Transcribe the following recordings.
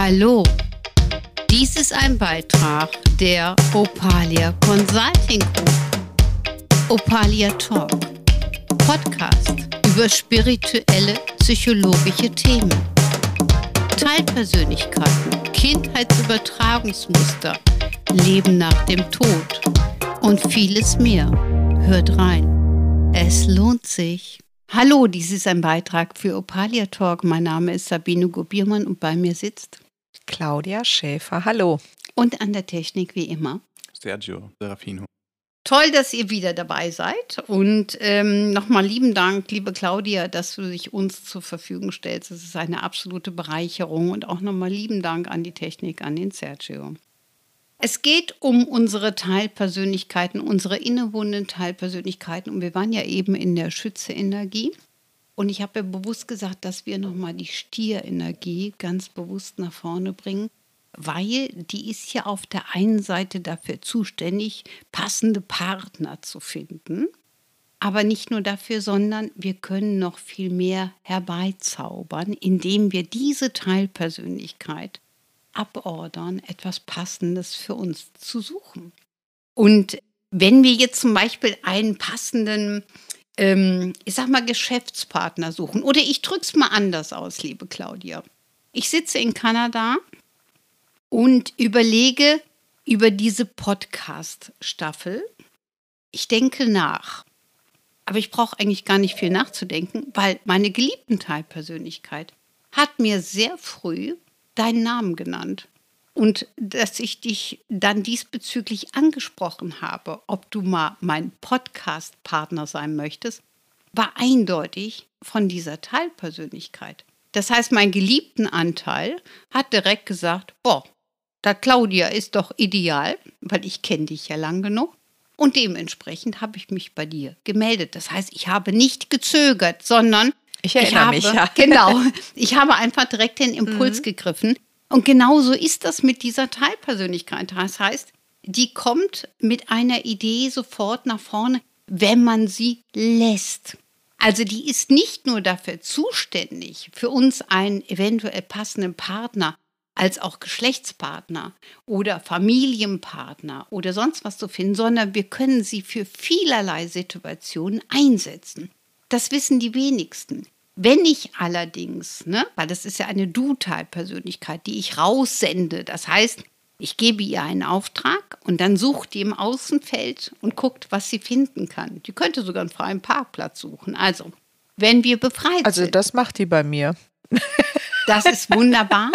Hallo, dies ist ein Beitrag der Opalia Consulting Group. Opalia Talk, Podcast über spirituelle, psychologische Themen. Teilpersönlichkeiten, Kindheitsübertragungsmuster, Leben nach dem Tod und vieles mehr. Hört rein. Es lohnt sich. Hallo, dies ist ein Beitrag für Opalia Talk. Mein Name ist Sabine Gubiermann und bei mir sitzt Claudia Schäfer. Hallo. Und an der Technik wie immer Sergio Serafino. Toll, dass ihr wieder dabei seid. Und ähm, nochmal lieben Dank, liebe Claudia, dass du dich uns zur Verfügung stellst. Es ist eine absolute Bereicherung. Und auch nochmal lieben Dank an die Technik, an den Sergio. Es geht um unsere Teilpersönlichkeiten, unsere innewohnenden Teilpersönlichkeiten. Und wir waren ja eben in der Schütze-Energie. Und ich habe ja bewusst gesagt, dass wir nochmal die Stierenergie ganz bewusst nach vorne bringen, weil die ist ja auf der einen Seite dafür zuständig, passende Partner zu finden. Aber nicht nur dafür, sondern wir können noch viel mehr herbeizaubern, indem wir diese Teilpersönlichkeit abordern, etwas Passendes für uns zu suchen. Und wenn wir jetzt zum Beispiel einen passenden, ähm, ich sag mal, Geschäftspartner suchen, oder ich drücke es mal anders aus, liebe Claudia. Ich sitze in Kanada und überlege über diese Podcast-Staffel. Ich denke nach. Aber ich brauche eigentlich gar nicht viel nachzudenken, weil meine geliebten Teilpersönlichkeit hat mir sehr früh deinen Namen genannt. Und dass ich dich dann diesbezüglich angesprochen habe, ob du mal mein Podcast-Partner sein möchtest, war eindeutig von dieser Teilpersönlichkeit. Das heißt, mein geliebten Anteil hat direkt gesagt, boah, da Claudia ist doch ideal, weil ich kenne dich ja lang genug. Und dementsprechend habe ich mich bei dir gemeldet. Das heißt, ich habe nicht gezögert, sondern ich erinnere ich habe, mich, ja. Genau. Ich habe einfach direkt den Impuls mhm. gegriffen. Und genauso ist das mit dieser Teilpersönlichkeit. Das heißt, die kommt mit einer Idee sofort nach vorne, wenn man sie lässt. Also die ist nicht nur dafür zuständig, für uns einen eventuell passenden Partner als auch Geschlechtspartner oder Familienpartner oder sonst was zu finden, sondern wir können sie für vielerlei Situationen einsetzen. Das wissen die wenigsten. Wenn ich allerdings, ne, weil das ist ja eine Du-Teilpersönlichkeit, die ich raussende, das heißt, ich gebe ihr einen Auftrag und dann sucht die im Außenfeld und guckt, was sie finden kann. Die könnte sogar einen freien Parkplatz suchen. Also, wenn wir befreit also, sind. Also, das macht die bei mir. Das ist wunderbar,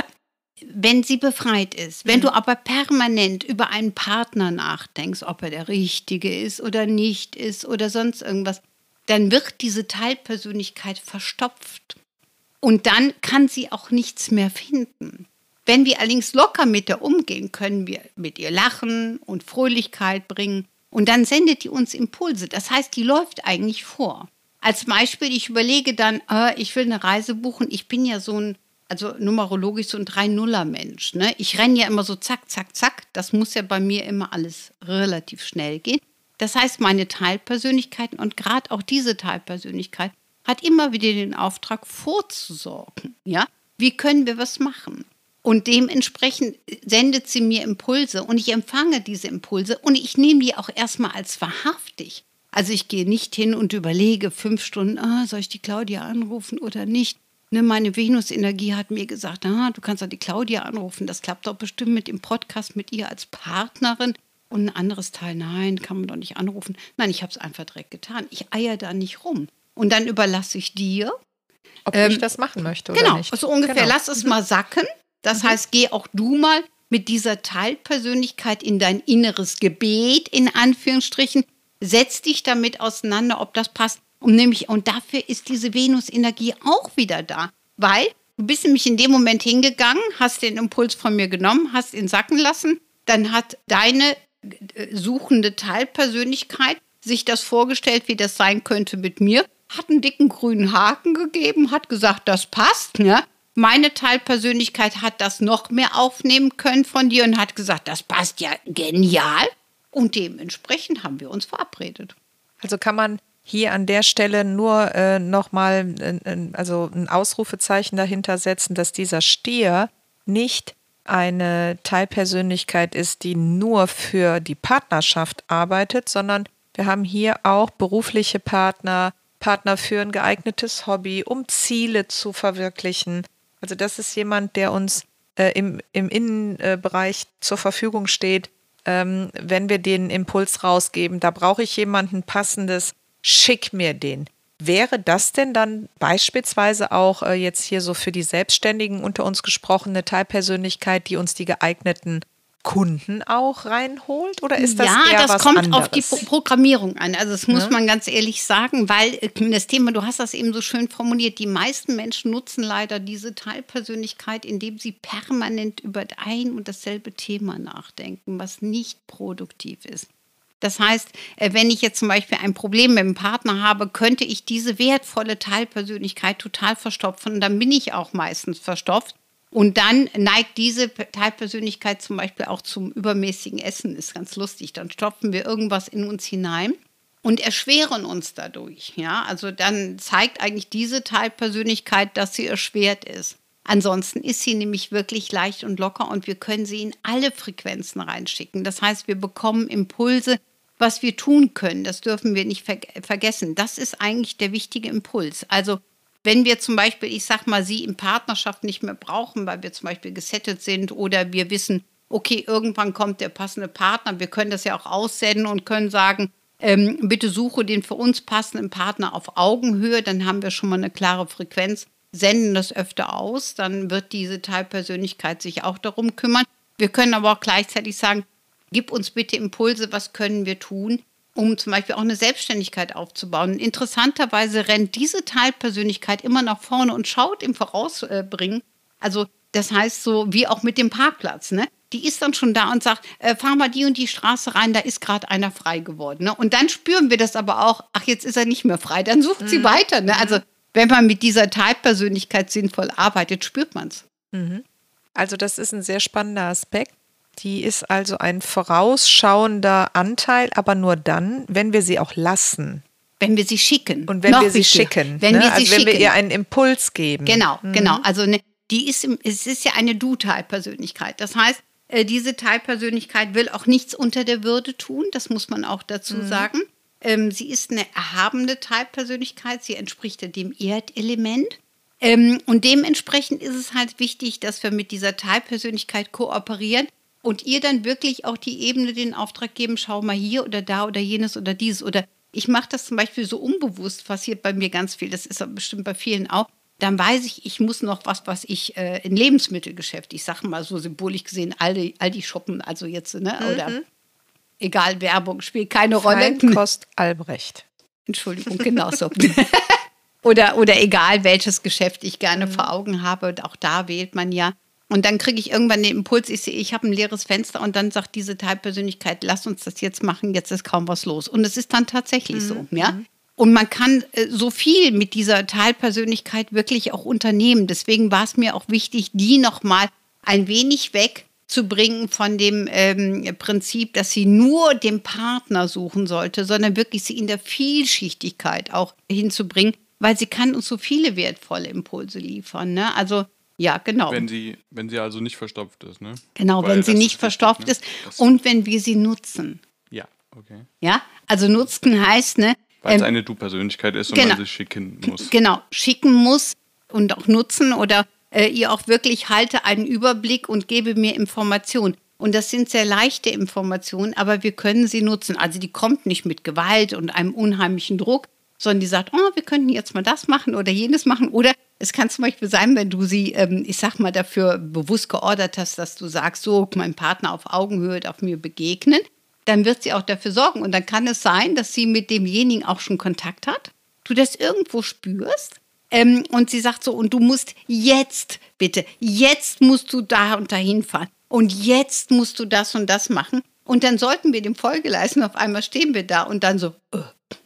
wenn sie befreit ist. Wenn du aber permanent über einen Partner nachdenkst, ob er der Richtige ist oder nicht ist oder sonst irgendwas, dann wird diese Teilpersönlichkeit verstopft. Und dann kann sie auch nichts mehr finden. Wenn wir allerdings locker mit ihr umgehen, können wir mit ihr lachen und Fröhlichkeit bringen. Und dann sendet die uns Impulse. Das heißt, die läuft eigentlich vor. Als Beispiel, ich überlege dann, äh, ich will eine Reise buchen. Ich bin ja so ein, also numerologisch so ein Drei-Nuller-Mensch. Ne? Ich renne ja immer so zack, zack, zack. Das muss ja bei mir immer alles relativ schnell gehen. Das heißt, meine Teilpersönlichkeiten und gerade auch diese Teilpersönlichkeit hat immer wieder den Auftrag vorzusorgen. Ja, wie können wir was machen? Und dementsprechend sendet sie mir Impulse und ich empfange diese Impulse und ich nehme die auch erstmal als wahrhaftig. Also ich gehe nicht hin und überlege fünf Stunden, ah, soll ich die Claudia anrufen oder nicht? Ne, meine Venus-Energie hat mir gesagt, ah, du kannst doch die Claudia anrufen, das klappt doch bestimmt mit dem Podcast mit ihr als Partnerin. Und ein anderes Teil, nein, kann man doch nicht anrufen. Nein, ich habe es einfach direkt getan. Ich eier da nicht rum. Und dann überlasse ich dir. Ob ähm, ich das machen möchte genau, oder nicht. Genau, so ungefähr. Genau. Lass es mhm. mal sacken. Das mhm. heißt, geh auch du mal mit dieser Teilpersönlichkeit in dein inneres Gebet, in Anführungsstrichen. Setz dich damit auseinander, ob das passt. Und nämlich, und dafür ist diese Venus-Energie auch wieder da. Weil du bist nämlich in dem Moment hingegangen, hast den Impuls von mir genommen, hast ihn sacken lassen. Dann hat deine suchende Teilpersönlichkeit sich das vorgestellt, wie das sein könnte mit mir, hat einen dicken grünen Haken gegeben, hat gesagt, das passt. Ne? Meine Teilpersönlichkeit hat das noch mehr aufnehmen können von dir und hat gesagt, das passt ja genial. Und dementsprechend haben wir uns verabredet. Also kann man hier an der Stelle nur äh, nochmal äh, also ein Ausrufezeichen dahinter setzen, dass dieser Stier nicht eine Teilpersönlichkeit ist, die nur für die Partnerschaft arbeitet, sondern wir haben hier auch berufliche Partner, Partner für ein geeignetes Hobby, um Ziele zu verwirklichen. Also das ist jemand, der uns äh, im, im Innenbereich zur Verfügung steht, ähm, wenn wir den Impuls rausgeben. Da brauche ich jemanden passendes, schick mir den. Wäre das denn dann beispielsweise auch äh, jetzt hier so für die Selbstständigen unter uns gesprochene Teilpersönlichkeit, die uns die geeigneten Kunden auch reinholt? Oder ist das ja, eher das was kommt anderes? auf die Pro Programmierung an. Also das muss Ne? man ganz ehrlich sagen, weil äh, das Thema, du hast das eben so schön formuliert, die meisten Menschen nutzen leider diese Teilpersönlichkeit, indem sie permanent über ein und dasselbe Thema nachdenken, was nicht produktiv ist. Das heißt, äh, wenn ich jetzt zum Beispiel ein Problem mit dem Partner habe, könnte ich diese wertvolle Teilpersönlichkeit total verstopfen. Und dann bin ich auch meistens verstopft. Und dann neigt diese Teilpersönlichkeit zum Beispiel auch zum übermäßigen Essen. Ist ganz lustig. Dann stopfen wir irgendwas in uns hinein und erschweren uns dadurch. Ja, also dann zeigt eigentlich diese Teilpersönlichkeit, dass sie erschwert ist. Ansonsten ist sie nämlich wirklich leicht und locker und wir können sie in alle Frequenzen reinschicken. Das heißt, wir bekommen Impulse, was wir tun können. Das dürfen wir nicht ver vergessen. Das ist eigentlich der wichtige Impuls. Also wenn wir zum Beispiel, ich sag mal, sie in Partnerschaft nicht mehr brauchen, weil wir zum Beispiel gesettet sind oder wir wissen, okay, irgendwann kommt der passende Partner, wir können das ja auch aussenden und können sagen, ähm, bitte suche den für uns passenden Partner auf Augenhöhe, dann haben wir schon mal eine klare Frequenz, senden das öfter aus, dann wird diese Teilpersönlichkeit sich auch darum kümmern. Wir können aber auch gleichzeitig sagen, gib uns bitte Impulse, was können wir tun, um zum Beispiel auch eine Selbstständigkeit aufzubauen. Interessanterweise rennt diese Teilpersönlichkeit immer nach vorne und schaut im Vorausbringen. Also das heißt so wie auch mit dem Parkplatz, ne? Die ist dann schon da und sagt, äh, fahr mal die und die Straße rein, da ist gerade einer frei geworden. Ne? Und dann spüren wir das aber auch, ach, jetzt ist er nicht mehr frei, dann sucht sie weiter. Ne? Also wenn man mit dieser Teilpersönlichkeit sinnvoll arbeitet, spürt man es. Also das ist ein sehr spannender Aspekt. Die ist also ein vorausschauender Anteil, aber nur dann, wenn wir sie auch lassen Wenn wir sie schicken. und wenn Noch wir sie wichtiger, schicken. Wenn ne? wir sie also wenn schicken. wir ihr einen Impuls geben. Genau, genau. Also ne, die ist es ist ja eine Du-Teilpersönlichkeit. Das heißt, äh, diese Teilpersönlichkeit will auch nichts unter der Würde tun. Das muss man auch dazu sagen. Ähm, sie ist eine erhabene Teilpersönlichkeit. Sie entspricht dem Erdelement. Ähm, und dementsprechend ist es halt wichtig, dass wir mit dieser Teilpersönlichkeit kooperieren und ihr dann wirklich auch die Ebene den Auftrag geben, schau mal hier oder da oder jenes oder dieses oder ich mache das zum Beispiel so unbewusst, passiert bei mir ganz viel, das ist aber bestimmt bei vielen auch. Dann weiß ich, ich muss noch was, was ich äh, in Lebensmittelgeschäft, ich sage mal so symbolisch gesehen, Aldi, Aldi shoppen, also jetzt, ne, oder egal, Werbung spielt keine Rolle. Feinkost Albrecht. Entschuldigung, genau so. oder, oder egal, welches Geschäft ich gerne vor Augen habe, auch da wählt man ja. Und dann kriege ich irgendwann den Impuls, ich sehe, ich habe ein leeres Fenster und dann sagt diese Teilpersönlichkeit, lass uns das jetzt machen, jetzt ist kaum was los. Und es ist dann tatsächlich so, ja. Und man kann äh, so viel mit dieser Teilpersönlichkeit wirklich auch unternehmen. Deswegen war es mir auch wichtig, die nochmal ein wenig wegzubringen von dem ähm, Prinzip, dass sie nur den Partner suchen sollte, sondern wirklich sie in der Vielschichtigkeit auch hinzubringen, weil sie kann uns so viele wertvolle Impulse liefern. Ne? Also ja, genau. Wenn sie, wenn sie also nicht verstopft ist, ne? genau, Weil wenn sie nicht wichtig, verstopft ne? ist und wenn wir sie nutzen. Ja, okay. Ja, also nutzen heißt, ne? Weil es ähm, eine Du-Persönlichkeit ist und genau. man sie schicken muss. Genau, schicken muss und auch nutzen oder äh, ihr auch wirklich halte einen Überblick und gebe mir Informationen. Und das sind sehr leichte Informationen, aber wir können sie nutzen. Also die kommt nicht mit Gewalt und einem unheimlichen Druck, sondern die sagt, oh, wir könnten jetzt mal das machen oder jenes machen. Oder es kann zum Beispiel sein, wenn du sie, ähm, ich sag mal, dafür bewusst geordert hast, dass du sagst, so, mein Partner auf Augenhöhe darf mir begegnen, dann wird sie auch dafür sorgen. Und dann kann es sein, dass sie mit demjenigen auch schon Kontakt hat, du das irgendwo spürst. Ähm, und sie sagt so, und du musst jetzt, bitte, jetzt musst du da und dahin fahren. Und jetzt musst du das und das machen. Und dann sollten wir dem Folge leisten. Auf einmal stehen wir da und dann so, äh,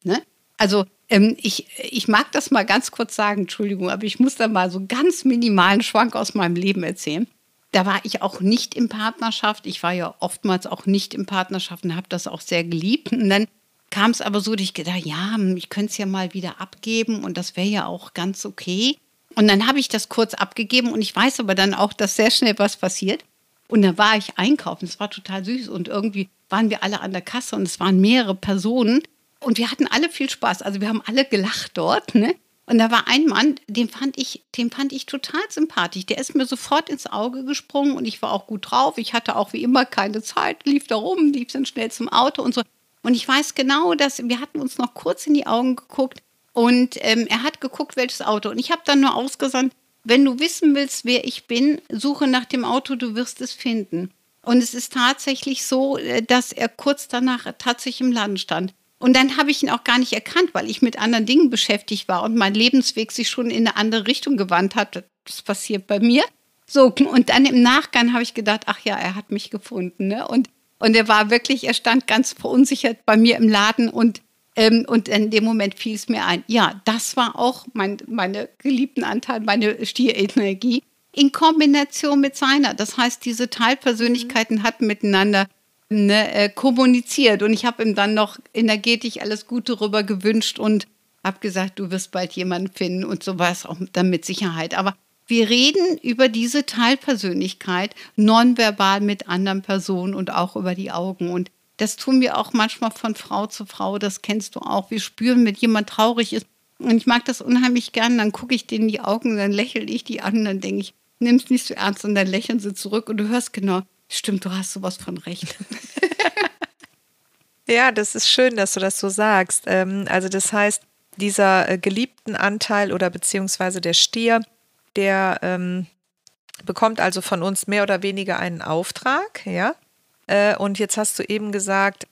ne? Also ähm, ich, ich mag das mal ganz kurz sagen, Entschuldigung, aber ich muss da mal so ganz minimalen Schwank aus meinem Leben erzählen. Da war ich auch nicht in Partnerschaft. Ich war ja oftmals auch nicht in Partnerschaft und habe das auch sehr geliebt. Und dann kam es aber so, dass ich gedacht, ja, ich könnte es ja mal wieder abgeben und das wäre ja auch ganz okay. Und dann habe ich das kurz abgegeben und ich weiß aber dann auch, dass sehr schnell was passiert. Und da war ich einkaufen, es war total süß und irgendwie waren wir alle an der Kasse und es waren mehrere Personen und wir hatten alle viel Spaß. Also wir haben alle gelacht dort, ne? Und da war ein Mann, den fand ich, den fand ich total sympathisch. Der ist mir sofort ins Auge gesprungen und ich war auch gut drauf. Ich hatte auch wie immer keine Zeit, lief da rum, lief dann schnell zum Auto und so. Und ich weiß genau, dass wir hatten uns noch kurz in die Augen geguckt und ähm, er hat geguckt, welches Auto. Und ich habe dann nur ausgesandt, wenn du wissen willst, wer ich bin, suche nach dem Auto, du wirst es finden. Und es ist tatsächlich so, äh, dass er kurz danach tatsächlich im Laden stand. Und dann habe ich ihn auch gar nicht erkannt, weil ich mit anderen Dingen beschäftigt war und mein Lebensweg sich schon in eine andere Richtung gewandt hat. Das passiert bei mir. So, und dann im Nachgang habe ich gedacht, ach ja, er hat mich gefunden. Ne? Und, und er war wirklich, er stand ganz verunsichert bei mir im Laden und, ähm, und in dem Moment fiel es mir ein, ja, das war auch mein meine geliebten Anteil, meine Stierenergie in Kombination mit seiner. Das heißt, diese Teilpersönlichkeiten hatten miteinander ne, äh, kommuniziert. Und ich habe ihm dann noch energetisch alles Gute rüber gewünscht und habe gesagt, du wirst bald jemanden finden und so war es auch dann mit Sicherheit. Aber wir reden über diese Teilpersönlichkeit nonverbal mit anderen Personen und auch über die Augen. Und das tun wir auch manchmal von Frau zu Frau, das kennst du auch. Wir spüren, wenn jemand traurig ist. Und ich mag das unheimlich gern. Dann gucke ich denen in die Augen, dann lächle ich die an, dann denke ich, nimm es nicht so ernst und dann lächeln sie zurück und du hörst genau, Stimmt, du hast sowas von recht. ja, das ist schön, dass du das so sagst. Ähm, also das heißt, dieser äh, geliebten Anteil oder beziehungsweise der Stier, der ähm, bekommt also von uns mehr oder weniger einen Auftrag, ja. Äh, und jetzt hast du eben gesagt,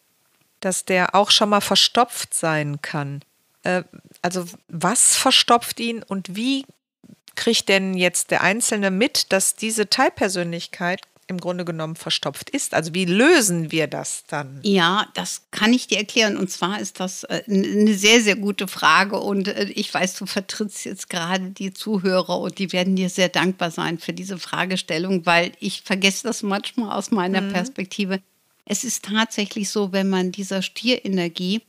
dass der auch schon mal verstopft sein kann. Äh, also was verstopft ihn und wie kriegt denn jetzt der Einzelne mit, dass diese Teilpersönlichkeit im Grunde genommen verstopft ist. Also wie lösen wir das dann? Ja, das kann ich dir erklären. Und zwar ist das äh, eine sehr, sehr gute Frage. Und äh, ich weiß, du vertrittst jetzt gerade die Zuhörer und die werden dir sehr dankbar sein für diese Fragestellung, weil ich vergesse das manchmal aus meiner mhm. Perspektive. Es ist tatsächlich so, wenn man dieser Stierenergie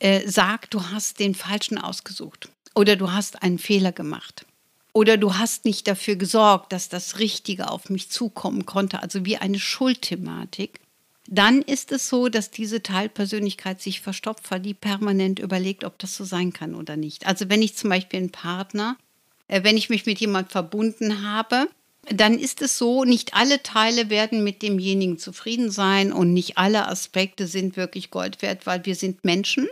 äh, sagt, du hast den Falschen ausgesucht oder du hast einen Fehler gemacht oder du hast nicht dafür gesorgt, dass das Richtige auf mich zukommen konnte, also wie eine Schuldthematik, dann ist es so, dass diese Teilpersönlichkeit sich verstopft, weil die permanent überlegt, ob das so sein kann oder nicht. Also wenn ich zum Beispiel einen Partner, äh, wenn ich mich mit jemandem verbunden habe, dann ist es so, nicht alle Teile werden mit demjenigen zufrieden sein und nicht alle Aspekte sind wirklich Gold wert, weil wir sind Menschen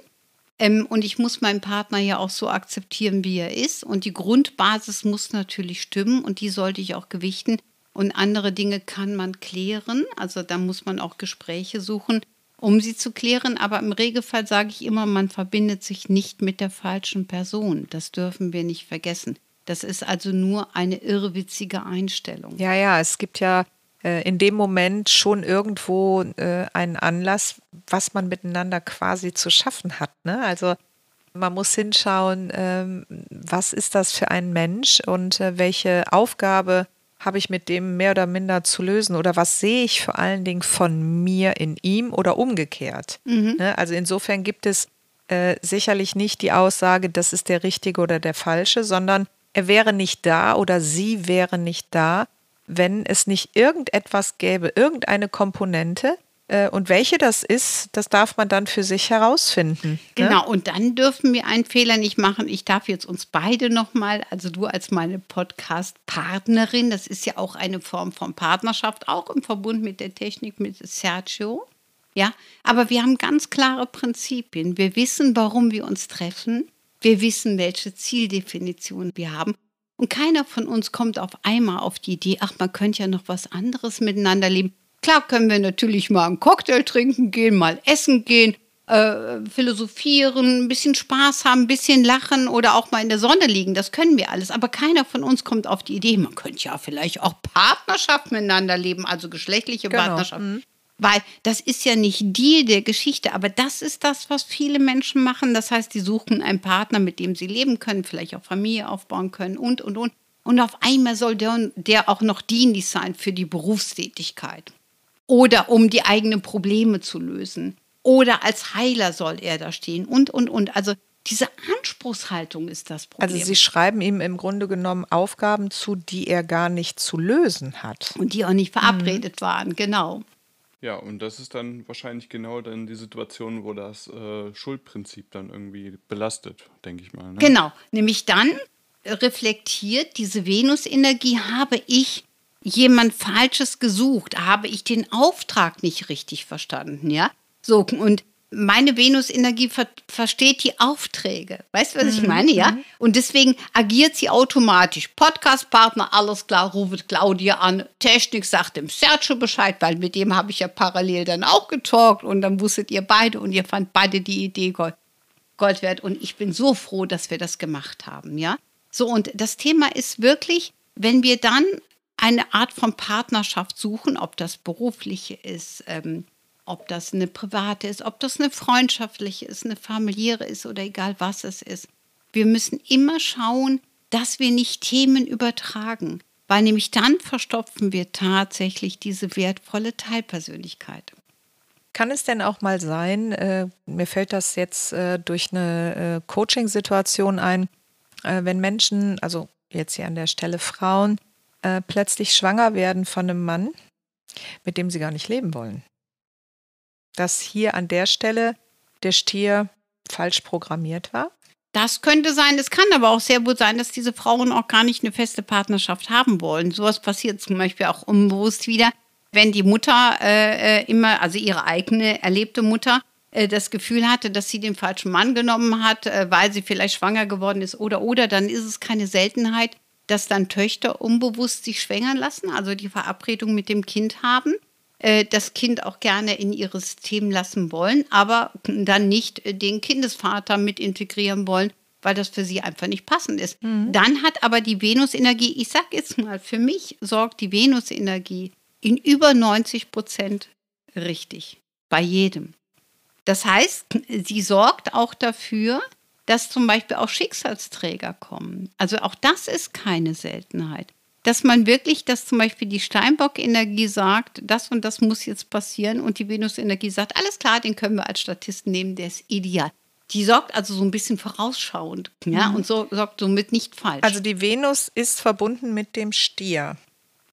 ähm, und ich muss meinen Partner ja auch so akzeptieren, wie er ist. Und die Grundbasis muss natürlich stimmen und die sollte ich auch gewichten. Und andere Dinge kann man klären. Also da muss man auch Gespräche suchen, um sie zu klären. Aber im Regelfall sage ich immer, man verbindet sich nicht mit der falschen Person. Das dürfen wir nicht vergessen. Das ist also nur eine irrwitzige Einstellung. Ja, ja, es gibt ja in dem Moment schon irgendwo äh, einen Anlass, was man miteinander quasi zu schaffen hat. Ne? Also man muss hinschauen, ähm, was ist das für ein Mensch und äh, welche Aufgabe habe ich mit dem mehr oder minder zu lösen oder was sehe ich vor allen Dingen von mir in ihm oder umgekehrt. Mhm. Ne? Also insofern gibt es äh, sicherlich nicht die Aussage, das ist der richtige oder der falsche, sondern er wäre nicht da oder sie wäre nicht da, wenn es nicht irgendetwas gäbe, irgendeine Komponente, äh, und welche das ist, das darf man dann für sich herausfinden. Ne? Genau, und dann dürfen wir einen Fehler nicht machen. Ich darf jetzt uns beide nochmal, also du als meine Podcast-Partnerin, das ist ja auch eine Form von Partnerschaft, auch im Verbund mit der Technik mit Sergio. Ja, aber wir haben ganz klare Prinzipien. Wir wissen, warum wir uns treffen. Wir wissen, welche Zieldefinition wir haben. Und keiner von uns kommt auf einmal auf die Idee, ach, man könnte ja noch was anderes miteinander leben. Klar können wir natürlich mal einen Cocktail trinken gehen, mal essen gehen, äh, philosophieren, ein bisschen Spaß haben, ein bisschen lachen oder auch mal in der Sonne liegen. Das können wir alles. Aber keiner von uns kommt auf die Idee, man könnte ja vielleicht auch Partnerschaft miteinander leben, also geschlechtliche genau. Partnerschaft. Mhm. Weil das ist ja nicht die der Geschichte, aber das ist das, was viele Menschen machen. Das heißt, die suchen einen Partner, mit dem sie leben können, vielleicht auch Familie aufbauen können und, und, und. Und auf einmal soll der, der auch noch dienlich sein für die Berufstätigkeit. Oder um die eigenen Probleme zu lösen. Oder als Heiler soll er da stehen und, und, und. Also Diese Anspruchshaltung ist das Problem. Also Sie schreiben ihm im Grunde genommen Aufgaben zu, die er gar nicht zu lösen hat. und die auch nicht verabredet waren, genau. Ja, und das ist dann wahrscheinlich genau dann die Situation, wo das äh, Schuldprinzip dann irgendwie belastet, denke ich mal. Ne? Genau, nämlich dann reflektiert diese Venus-Energie, habe ich jemand Falsches gesucht, habe ich den Auftrag nicht richtig verstanden, ja? So, und meine Venus-Energie ver versteht die Aufträge. Weißt du, was ich meine, ja? Und deswegen agiert sie automatisch. Podcast-Partner, alles klar, ruft Claudia an. Technik sagt dem Sergio Bescheid, weil mit dem habe ich ja parallel dann auch getalkt und dann wusstet ihr beide und ihr fand beide die Idee Gold, Gold wert. Und ich bin so froh, dass wir das gemacht haben, ja? So, und das Thema ist wirklich, wenn wir dann eine Art von Partnerschaft suchen, ob das berufliche ist, ähm, ob das eine private ist, ob das eine freundschaftliche ist, eine familiäre ist oder egal was es ist. Wir müssen immer schauen, dass wir nicht Themen übertragen, weil nämlich dann verstopfen wir tatsächlich diese wertvolle Teilpersönlichkeit. Kann es denn auch mal sein, äh, mir fällt das jetzt äh, durch eine äh, Coaching-Situation ein, äh, wenn Menschen, also jetzt hier an der Stelle Frauen, äh, plötzlich schwanger werden von einem Mann, mit dem sie gar nicht leben wollen? Dass hier an der Stelle der Stier falsch programmiert war? Das könnte sein. Es kann aber auch sehr gut sein, dass diese Frauen auch gar nicht eine feste Partnerschaft haben wollen. Sowas passiert zum Beispiel auch unbewusst wieder, wenn die Mutter äh, äh, immer, also ihre eigene erlebte Mutter, äh, das Gefühl hatte, dass sie den falschen Mann genommen hat, äh, weil sie vielleicht schwanger geworden ist oder oder, dann ist es keine Seltenheit, dass dann Töchter unbewusst sich schwängern lassen, also die Verabredung mit dem Kind haben das Kind auch gerne in ihr System lassen wollen, aber dann nicht äh, den Kindesvater mit integrieren wollen, weil das für sie einfach nicht passend ist. Dann hat aber die Venus-Energie, ich sag jetzt mal, für mich sorgt die Venus-Energie in über 90 Prozent richtig. Bei jedem. Das heißt, sie sorgt auch dafür, dass zum Beispiel auch Schicksalsträger kommen. Also auch das ist keine Seltenheit dass man wirklich, dass zum Beispiel die Steinbock-Energie sagt, das und das muss jetzt passieren und die Venus-Energie sagt, alles klar, den können wir als Statisten nehmen, der ist ideal. Die sorgt also so ein bisschen vorausschauend, ja, und so, sorgt somit nicht falsch. Also die Venus ist verbunden mit dem Stier.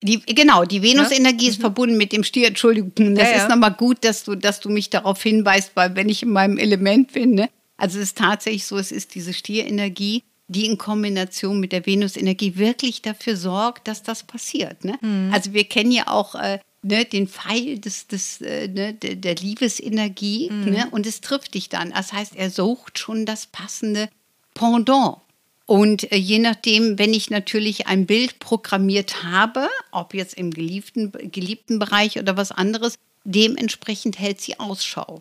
Die, genau, die Venus-Energie ist verbunden mit dem Stier. Entschuldigung, das Mhm. Ja, ja. ist nochmal gut, dass du, dass du mich darauf hinweist, weil wenn ich in meinem Element bin, ne? also es ist tatsächlich so, es ist diese Stierenergie, die in Kombination mit der Venus-Energie wirklich dafür sorgt, dass das passiert. Ne? Mhm. Also wir kennen ja auch äh, ne, den Pfeil des, des, äh, ne, der, Liebesenergie Mhm. ne? und es trifft dich dann. Das heißt, er sucht schon das passende Pendant. Und äh, je nachdem, wenn ich natürlich ein Bild programmiert habe, ob jetzt im geliebten, geliebten Bereich oder was anderes, dementsprechend hält sie Ausschau.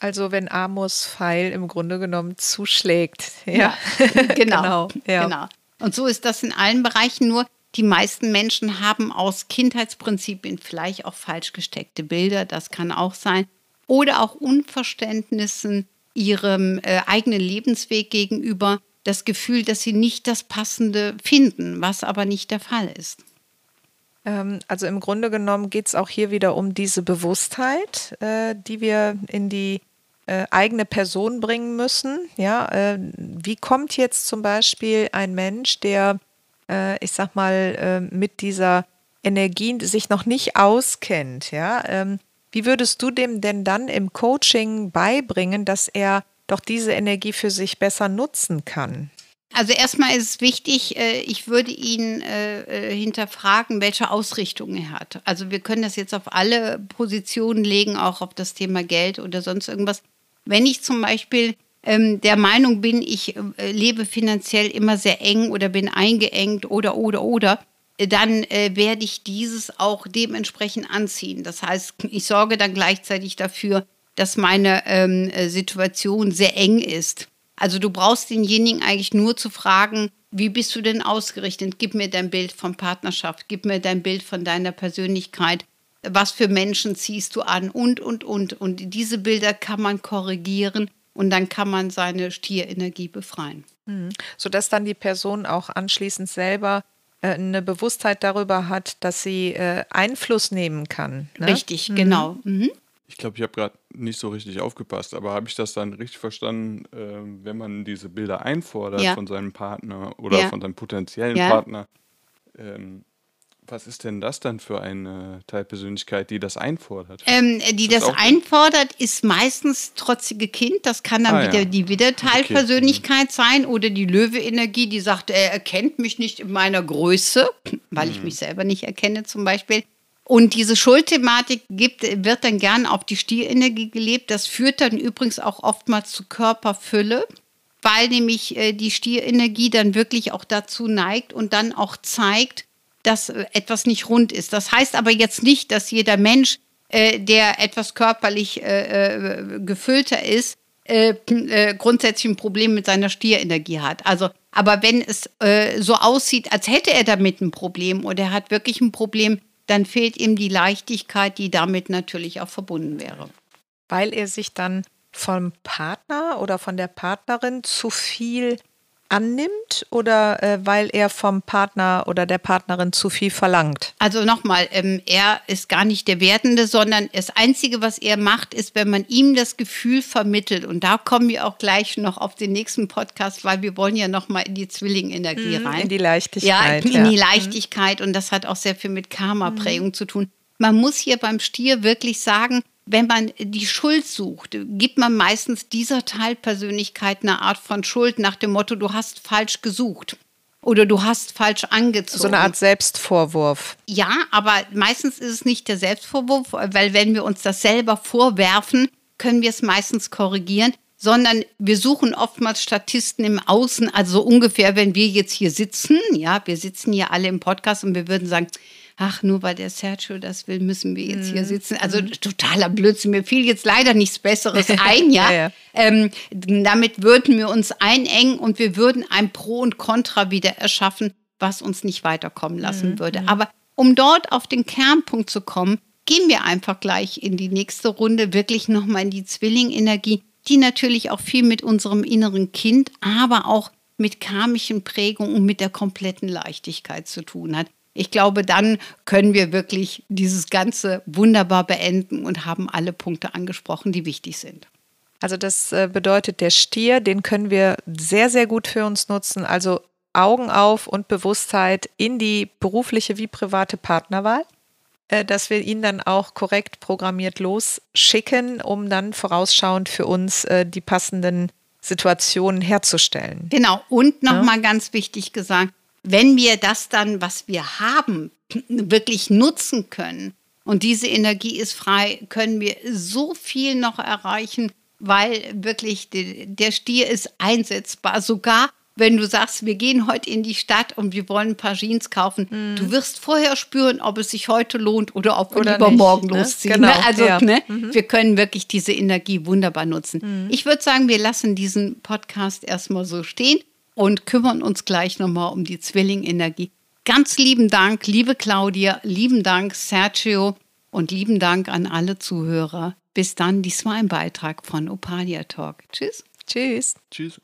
Also wenn Amos Pfeil im Grunde genommen zuschlägt. Ja, genau. Genau, ja. genau. Und so ist das in allen Bereichen. Nur die meisten Menschen haben aus Kindheitsprinzipien vielleicht auch falsch gesteckte Bilder. Das kann auch sein. Oder auch Unverständnissen ihrem äh, eigenen Lebensweg gegenüber. Das Gefühl, dass sie nicht das Passende finden, was aber nicht der Fall ist. Ähm, Also im Grunde genommen geht es auch hier wieder um diese Bewusstheit, äh, die wir in die äh, eigene Person bringen müssen. Ja, äh, wie kommt jetzt zum Beispiel ein Mensch, der, äh, ich sag mal, äh, mit dieser Energie sich noch nicht auskennt, ja, ähm, wie würdest du dem denn dann im Coaching beibringen, dass er doch diese Energie für sich besser nutzen kann? Also erstmal ist es wichtig, äh, ich würde ihn hinterfragen, welche Ausrichtung er hat. Also wir können das jetzt auf alle Positionen legen, auch auf das Thema Geld oder sonst irgendwas. Wenn ich zum Beispiel ähm, der Meinung bin, ich äh, lebe finanziell immer sehr eng oder bin eingeengt oder oder oder, äh, dann äh, werde ich dieses auch dementsprechend anziehen. Das heißt, ich sorge dann gleichzeitig dafür, dass meine ähm, äh, Situation sehr eng ist. Also du brauchst denjenigen eigentlich nur zu fragen, wie bist du denn ausgerichtet? Gib mir dein Bild von Partnerschaft, gib mir dein Bild von deiner Persönlichkeit. Was für Menschen ziehst du an und, und, und. Und diese Bilder kann man korrigieren und dann kann man seine Stierenergie befreien. sodass dann die Person auch anschließend selber äh, eine Bewusstheit darüber hat, dass sie äh, Einfluss nehmen kann. Ne? Richtig, genau. Mhm. Ich glaube, ich habe gerade nicht so richtig aufgepasst, aber habe ich das dann richtig verstanden, äh, wenn man diese Bilder einfordert Ja. von seinem Partner oder Ja. von seinem potenziellen Ja. Partner? Ähm, was ist denn das dann für eine Teilpersönlichkeit, die das einfordert? Ähm, die Ist das das einfordert, ist meistens trotzige Kind. Das kann dann Ah, wieder ja. die Widderteilpersönlichkeit sein oder die Löwe-Energie, die sagt, er erkennt mich nicht in meiner Größe, weil Mhm. ich mich selber nicht erkenne zum Beispiel. Und diese Schuldthematik gibt, wird dann gern auf die Stierenergie gelebt. Das führt dann übrigens auch oftmals zu Körperfülle, weil nämlich äh, die Stierenergie dann wirklich auch dazu neigt und dann auch zeigt, dass äh, etwas nicht rund ist. Das heißt aber jetzt nicht, dass jeder Mensch, äh, der etwas körperlich äh, äh, gefüllter ist, äh, äh, grundsätzlich ein Problem mit seiner Stierenergie hat. Also, aber wenn es so aussieht, als hätte er damit ein Problem oder er hat wirklich ein Problem, dann fehlt ihm die Leichtigkeit, die damit natürlich auch verbunden wäre. Weil er sich dann vom Partner oder von der Partnerin zu viel annimmt oder äh, weil er vom Partner oder der Partnerin zu viel verlangt? Also nochmal, ähm, er ist gar nicht der Wertende, sondern das Einzige, was er macht, ist, wenn man ihm das Gefühl vermittelt. Und da kommen wir auch gleich noch auf den nächsten Podcast, weil wir wollen ja nochmal in die Zwillingenergie rein. In die ja, Leichtigkeit. in ja. die Leichtigkeit. Und das hat auch sehr viel mit Karma-Prägung zu tun. Man muss hier beim Stier wirklich sagen, wenn man die Schuld sucht, gibt man meistens dieser Teilpersönlichkeit eine Art von Schuld nach dem Motto, du hast falsch gesucht oder du hast falsch angezogen. So eine Art Selbstvorwurf. Ja, aber meistens ist es nicht der Selbstvorwurf, weil wenn wir uns das selber vorwerfen, können wir es meistens korrigieren, sondern wir suchen oftmals Statisten im Außen, also so ungefähr, wenn wir jetzt hier sitzen, ja, wir sitzen hier alle im Podcast und wir würden sagen, ach, nur weil der Sergio das will, müssen wir jetzt Mhm. hier sitzen. Also totaler Blödsinn. Mir fiel jetzt leider nichts Besseres ein, ja. Ja, ja. Ähm, damit würden wir uns einengen und wir würden ein Pro und Contra wieder erschaffen, was uns nicht weiterkommen lassen Mhm, würde. Aber um dort auf den Kernpunkt zu kommen, gehen wir einfach gleich in die nächste Runde, wirklich nochmal in die Zwillingenergie, die natürlich auch viel mit unserem inneren Kind, aber auch mit karmischen Prägungen und mit der kompletten Leichtigkeit zu tun hat. Ich glaube, dann können wir wirklich dieses Ganze wunderbar beenden und haben alle Punkte angesprochen, die wichtig sind. Also das äh, bedeutet, der Stier, den können wir sehr, sehr gut für uns nutzen. Also Augen auf und Bewusstheit in die berufliche wie private Partnerwahl, äh, dass wir ihn dann auch korrekt programmiert losschicken, um dann vorausschauend für uns äh, die passenden Situationen herzustellen. Genau. Und nochmal ganz wichtig gesagt, wenn wir das dann, was wir haben, wirklich nutzen können und diese Energie ist frei, können wir so viel noch erreichen, weil wirklich de- der Stier ist einsetzbar. Sogar wenn du sagst, wir gehen heute in die Stadt und wir wollen ein paar Jeans kaufen, du wirst vorher spüren, ob es sich heute lohnt oder ob wir Oder lieber nicht, morgen ne? losziehen. Genau, ne? Also ja. ne? wir können wirklich diese Energie wunderbar nutzen. Ich würde sagen, wir lassen diesen Podcast erstmal so stehen und kümmern uns gleich nochmal um die Zwillingenergie. Ganz lieben Dank, liebe Claudia, lieben Dank, Sergio und lieben Dank an alle Zuhörer. Bis dann, dies war ein Beitrag von Opalia Talk. Tschüss. Tschüss. Tschüss.